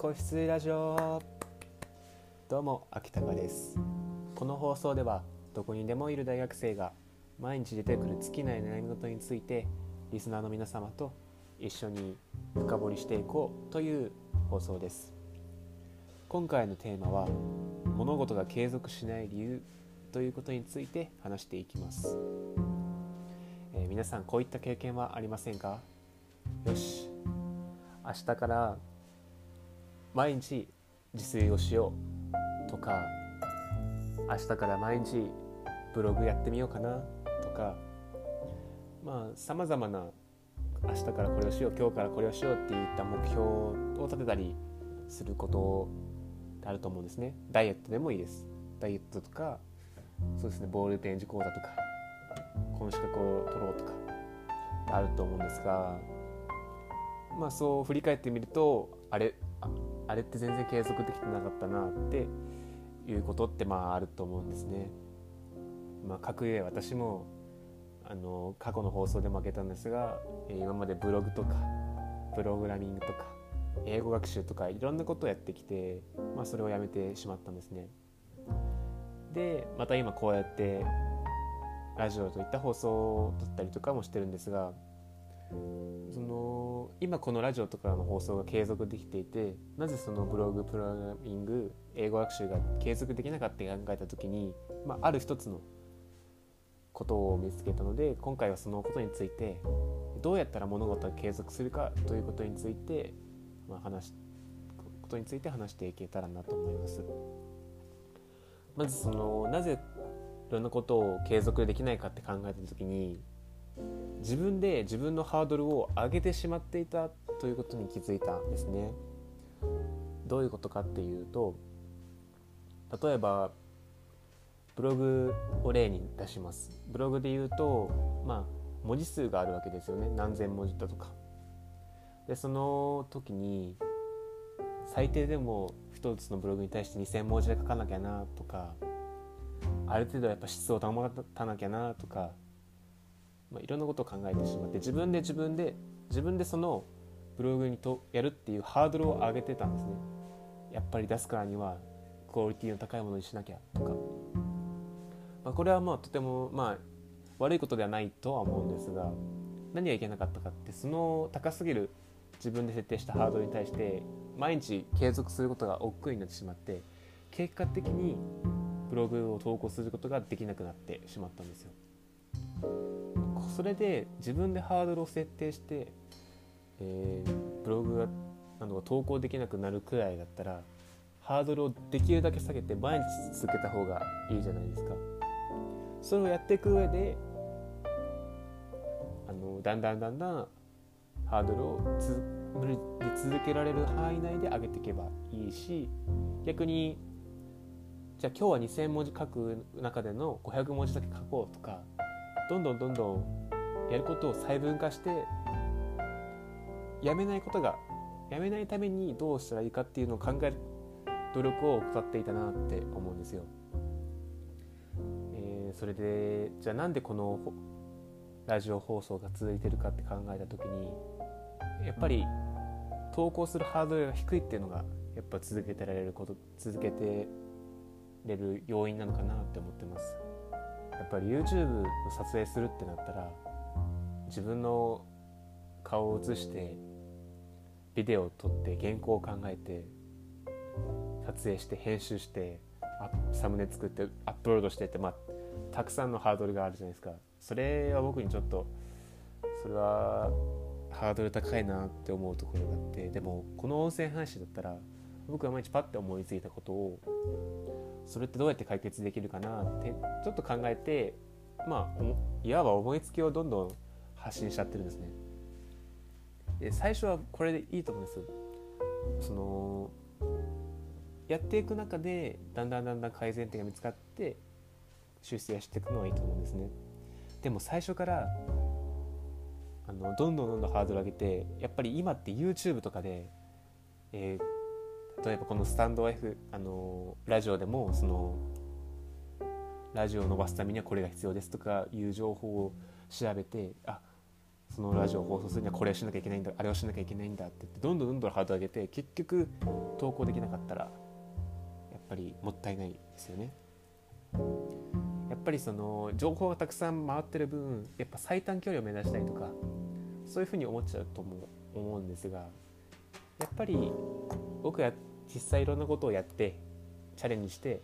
個室ラジオどうも秋高です。この放送ではどこにでもいる大学生が毎日出てくる尽きない悩み事についてリスナーの皆様と一緒に深掘りしていこうという放送です。今回のテーマは物事が継続しない理由ということについて話していきます、えー、皆さんこういった経験はありませんか？よし。明日から毎日自炊をしようとか明日から毎日ブログやってみようかなとかまあさまざまな明日からこれをしよう今日からこれをしようっていった目標を立てたりすることってあると思うんですね。ダイエットでもいいです。ダイエットとかそうですねボールペン字講座とかこの資格を取ろうとかあると思うんですがまあそう振り返ってみるとあれ？あれって全然継続できてなかったなっていうことってまああると思うんですね。まあ、格上私もあの過去の放送で負けたんですが今までブログとかプログラミングとか英語学習とかいろんなことをやってきて、まあ、それをやめてしまったんですね。でまた今こうやってラジオといった放送を撮ったりとかもしてるんですがその今このラジオとかの放送が継続できていてなぜそのブログプログラミング英語学習が継続できなかったって考えた時に、まあ、ある一つのことを見つけたので今回はそのことについてどうやったら物事が継続するかということについて、まあ、話ことについて話していけたらなと思います。まずそのなぜいろんなことを継続できないかって考えた時に自分で自分のハードルを上げてしまっていたということに気づいたんですね。どういうことかっていうと例えばブログを例に出します。ブログで言うとまあ文字数があるわけですよね何千文字だとか。でその時に最低でも1つのブログに対して2,000文字で書かなきゃなとかある程度やっぱ質を保たなきゃなとかまあ、いろんなことを考えてしまって自分で自分で自分でそのブログにとやるっていうハードルを上げてたんですねやっぱり出すからにはクオリティの高いものにしなきゃとか、まあ、これはまあとてもまあ悪いことではないとは思うんですが何がいけなかったかってその高すぎる自分で設定したハードルに対して毎日継続することが億劫になってしまって結果的にブログを投稿することができなくなってしまったんですよ。それで自分でハードルを設定して、えー、ブログがなどが投稿できなくなるくらいだったらハードルをできるだけ下げて毎日続けた方がいいじゃないですか。それをやっていく上であのだんだんだんだんハードルを無理で続けられる範囲内で上げていけばいいし逆にじゃあ今日は2,000文字書く中での500文字だけ書こうとかどんどんどんどんやることを細分化してやめないことがやめないためにどうしたらいいかっていうのを考える努力を怠っていたなって思うんですよ。えー、それでじゃあなんでこのラジオ放送が続いてるかって考えた時にやっぱり投稿するハードルが低いっていうのがやっぱ続けてられること続けてれる要因なのかなって思ってます。やっぱり YouTube の撮影するってなったら自分の顔を映してビデオを撮って原稿を考えて撮影して編集してサムネ作ってアップロードしてってまあたくさんのハードルがあるじゃないですか。それは僕にちょっとそれはハードル高いなって思うところがあってでもこの音声配信だったら僕が毎日パッて思いついたことをそれってどうやって解決できるかなってちょっと考えてまあいわば思いつきをどんどん発信しちゃってるんですね。で最初はこれでいいと思うんですそのやっていく中でだんだんだんだん改善点が見つかって修正していくのはいいと思うんですね。でも最初からあのどんどんどんどんハードル上げてやっぱり今って YouTube とかで、えー、例えばこのスタンド F あのラジオでもそのラジオを伸ばすためにはこれが必要ですとかいう情報を調べてあそのラジオを放送するにはこれをしなきゃいけないんだあれをしなきゃいけないんだってってどんどんどんどんハードル上げて結局投稿できなかったらやっぱりもったいないですよね。やっぱりその情報がたくさん回ってる分やっぱ最短距離を目指したいとかそういうふうに思っちゃうとも思うんですがやっぱり僕は実際いろんなことをやってチャレンジして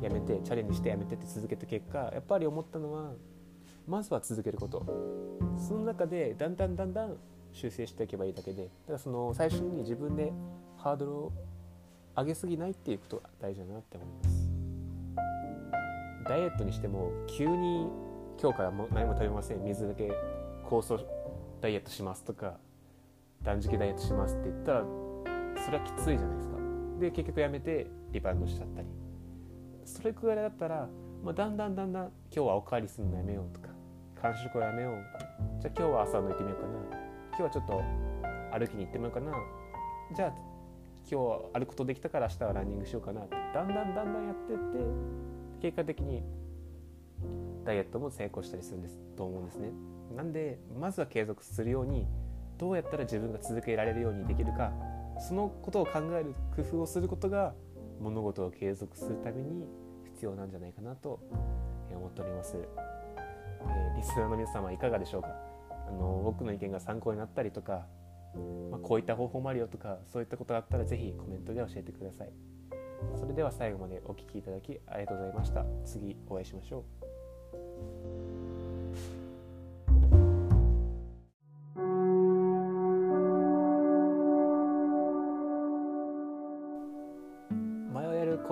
やめてチャレンジしてやめてって続けた結果やっぱり思ったのはまずは続けること。その中でだんだんだんだん修正していけばいいだけでだからその最初に自分でハードルを上げすぎないっていうことが大事だなって思います。ダイエットにしても急に今日からも何も食べません。水だけ酵素ダイエットしますとか断食ダイエットしますって言ったらそれはきついじゃないですか。で結局やめてリバウンドしちゃったり。それくらいだったら、まあ、だんだんだんだん今日はおかわりするのやめようとか間食をやめよう。じゃあ今日は朝抜いてみようかな。今日はちょっと歩きに行ってみようかな。じゃあ今日は歩くことできたから明日はランニングしようかなって。だんだんだんだんやってって結果的にダイエットも成功したりするんです。と思うんですね。なんでまずは継続するようにどうやったら自分が続けられるようにできるか。そのことを考える工夫をすることが物事を継続するために必要なんじゃないかなと思っております、えー、リスナーの皆様いかがでしょうか？あの僕の意見が参考になったりとか、まあ、こういった方法もあるよとかそういったことがあったら是非コメントで教えてください。それでは最後までお聴きいただきありがとうございました。次お会いしましょう。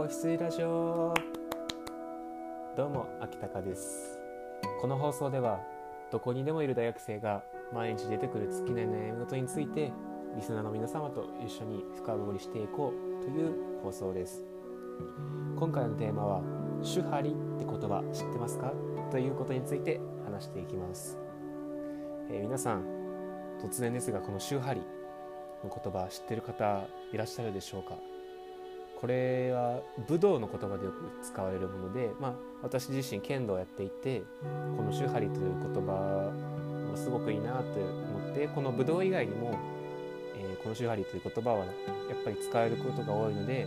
子羊ラジオどうも秋高です。この放送ではどこにでもいる大学生が毎日出てくる尽きない悩み事についてリスナーの皆様と一緒に深掘りしていこうという放送です。今回のテーマは「手張り」って言葉知ってますか？ということについて話していきます、えー、皆さん突然ですがこの「手張り」の言葉知ってる方いらっしゃるでしょうか？これは武道の言葉でよく使われるもので、まあ、私自身剣道をやっていてこの「手張り」という言葉もすごくいいなと思ってこの武道以外にも、えー、この「手張り」という言葉はやっぱり使えることが多いので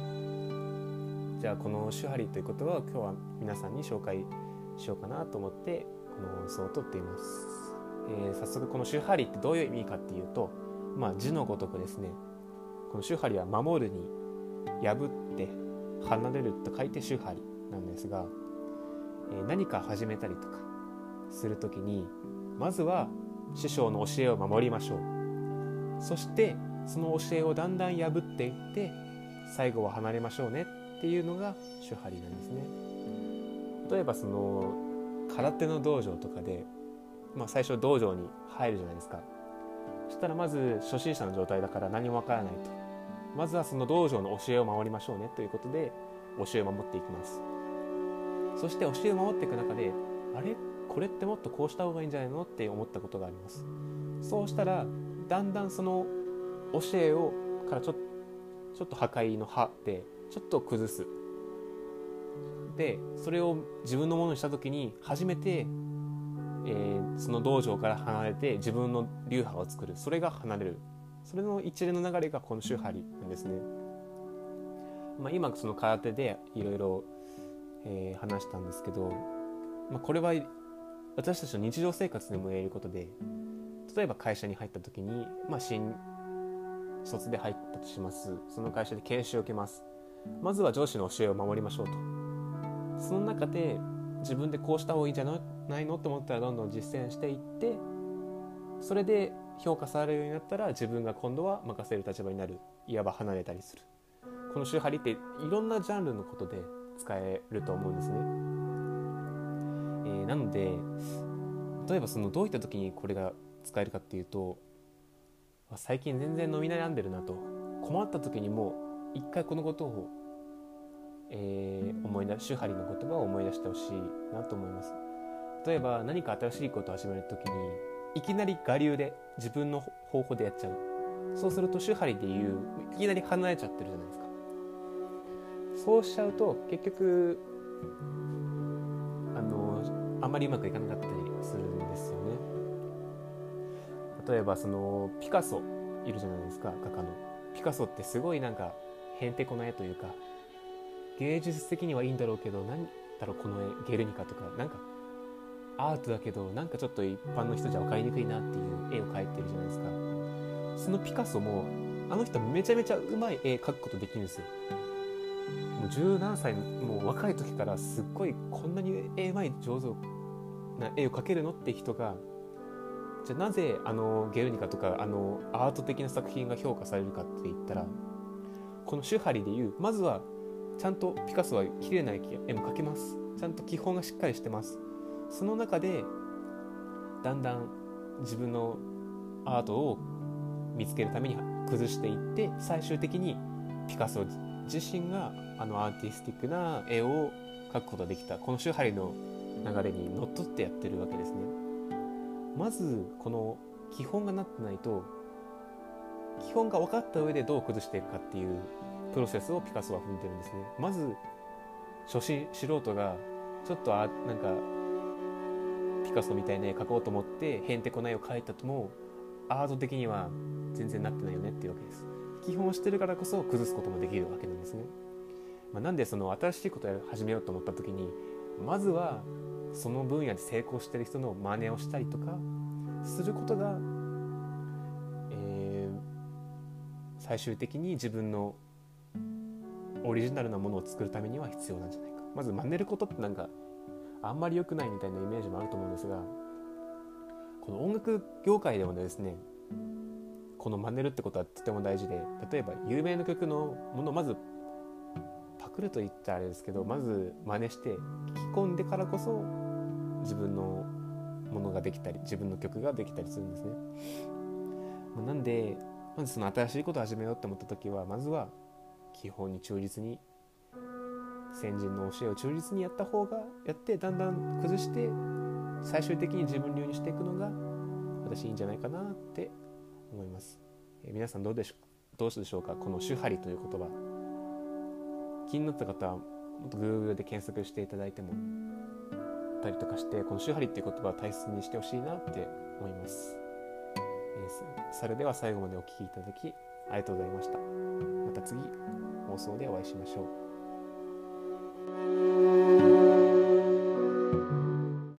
じゃあこの「手張り」という言葉を今日は皆さんに紹介しようかなと思ってこの放送をとっています。えー、早速この「手張り」ってどういう意味かっていうと、まあ、字のごとくですねこの「手張り」は守るに破って離れると書いて手張りなんですが、え何か始めたりとかする時にまずは師匠の教えを守りましょう。そしてその教えをだんだん破っていって最後は離れましょうねっていうのが手張りなんですね。例えばその空手の道場とかで、まあ、最初道場に入るじゃないですか。そしたらまず初心者の状態だから何もわからないと。まずはその道場の教えを守りましょうねということで教えを守っていきます。そして教えを守っていく中であれ？これってもっとこうした方がいいんじゃないのって思ったことがあります。そうしたらだんだんその教えをからちょちょっと破壊の歯でちょっと崩す。でそれを自分のものにした時に初めて、えー、その道場から離れて自分の流派を作る。それが離れる。それの一連の流れがこの手張りなんですね。まあ、今その空手でいろいろ話したんですけど、まあ、これは私たちの日常生活でも言えることで例えば会社に入った時に、まあ、新卒で入ったとします。その会社で研修を受けます。まずは上司の教えを守りましょうと。その中で自分でこうした方がいいんじゃないの？と思ったらどんどん実践していってそれで評価されるようになったら自分が今度は任せる立場になる。いわば離れたりする。この手張りっていろんなジャンルのことで使えると思うんですね、えー、なので例えばそのどういった時にこれが使えるかっていうと最近全然飲み悩んでるなと。困った時にも一回このことを、えー、思い出手張りの言葉を思い出してほしいなと思います。例えば何か新しいことを始める時にいきなり我流で自分の方法でやっちゃう。そうすると手張りでいういきなり離れちゃってるじゃないですか。そうしちゃうと結局あのあんまりうまくいかなかったりするんですよね。例えばそのピカソいるじゃないですか画家の。ピカソってすごいなんかへんてこな絵というか芸術的にはいいんだろうけど何だろうこの絵ゲルニカとかなんかアートだけどなんかちょっと一般の人じゃ分かりにくいなっていう絵を描いてるじゃないですか。そのピカソもあの人めちゃめちゃうまい絵描くことできるんですよ。もう十何歳もう若い時からすっごいこんなに絵うまい上手な絵を描けるのって人がじゃあなぜあのゲルニカとかあのアート的な作品が評価されるかって言ったらこの手張りでいうまずはちゃんとピカソは綺麗な絵も描けます。ちゃんと基本がしっかりしてます。その中でだんだん自分のアートを見つけるために崩していって最終的にピカソ自身があのアーティスティックな絵を描くことができた。この手張りの流れにのっとってやってるわけですね。まずこの基本がなってないと基本が分かった上でどう崩していくかっていうプロセスをピカソは踏んでるんですね。まず初心素人がちょっとあなんかピカソみたいな絵描こうと思ってへんてこな絵を描いたともアート的には全然なってないよねっていうわけです。基本してるからこそ崩すこともできるわけなんですね、まあ、なんでその新しいことを始めようと思った時にまずはその分野で成功してる人の真似をしたりとかすることが、えー、最終的に自分のオリジナルなものを作るためには必要なんじゃないか。まず真似ることってなんかあんまり良くないみたいなイメージもあると思うんですがこの音楽業界でもですねこの真似るってことはとても大事で例えば有名な曲のものをまずパクると言ったらあれですけどまず真似して聞き込んでからこそ自分のものができたり自分の曲ができたりするんですね。なんでまずその新しいことを始めようって思った時はまずは基本に忠実に先人の教えを忠実にやった方がやってだんだん崩して最終的に自分流にしていくのが私いいんじゃないかなって思います、えー、皆さんどうでしょうどうでしょうか？この「手張り」という言葉。気になった方はもっと Google で検索していただいてもたりとかしてこの「手張り」っていう言葉を大切にしてほしいなって思います、えー、それでは最後までお聴きいただきありがとうございました。また次放送でお会いしましょう。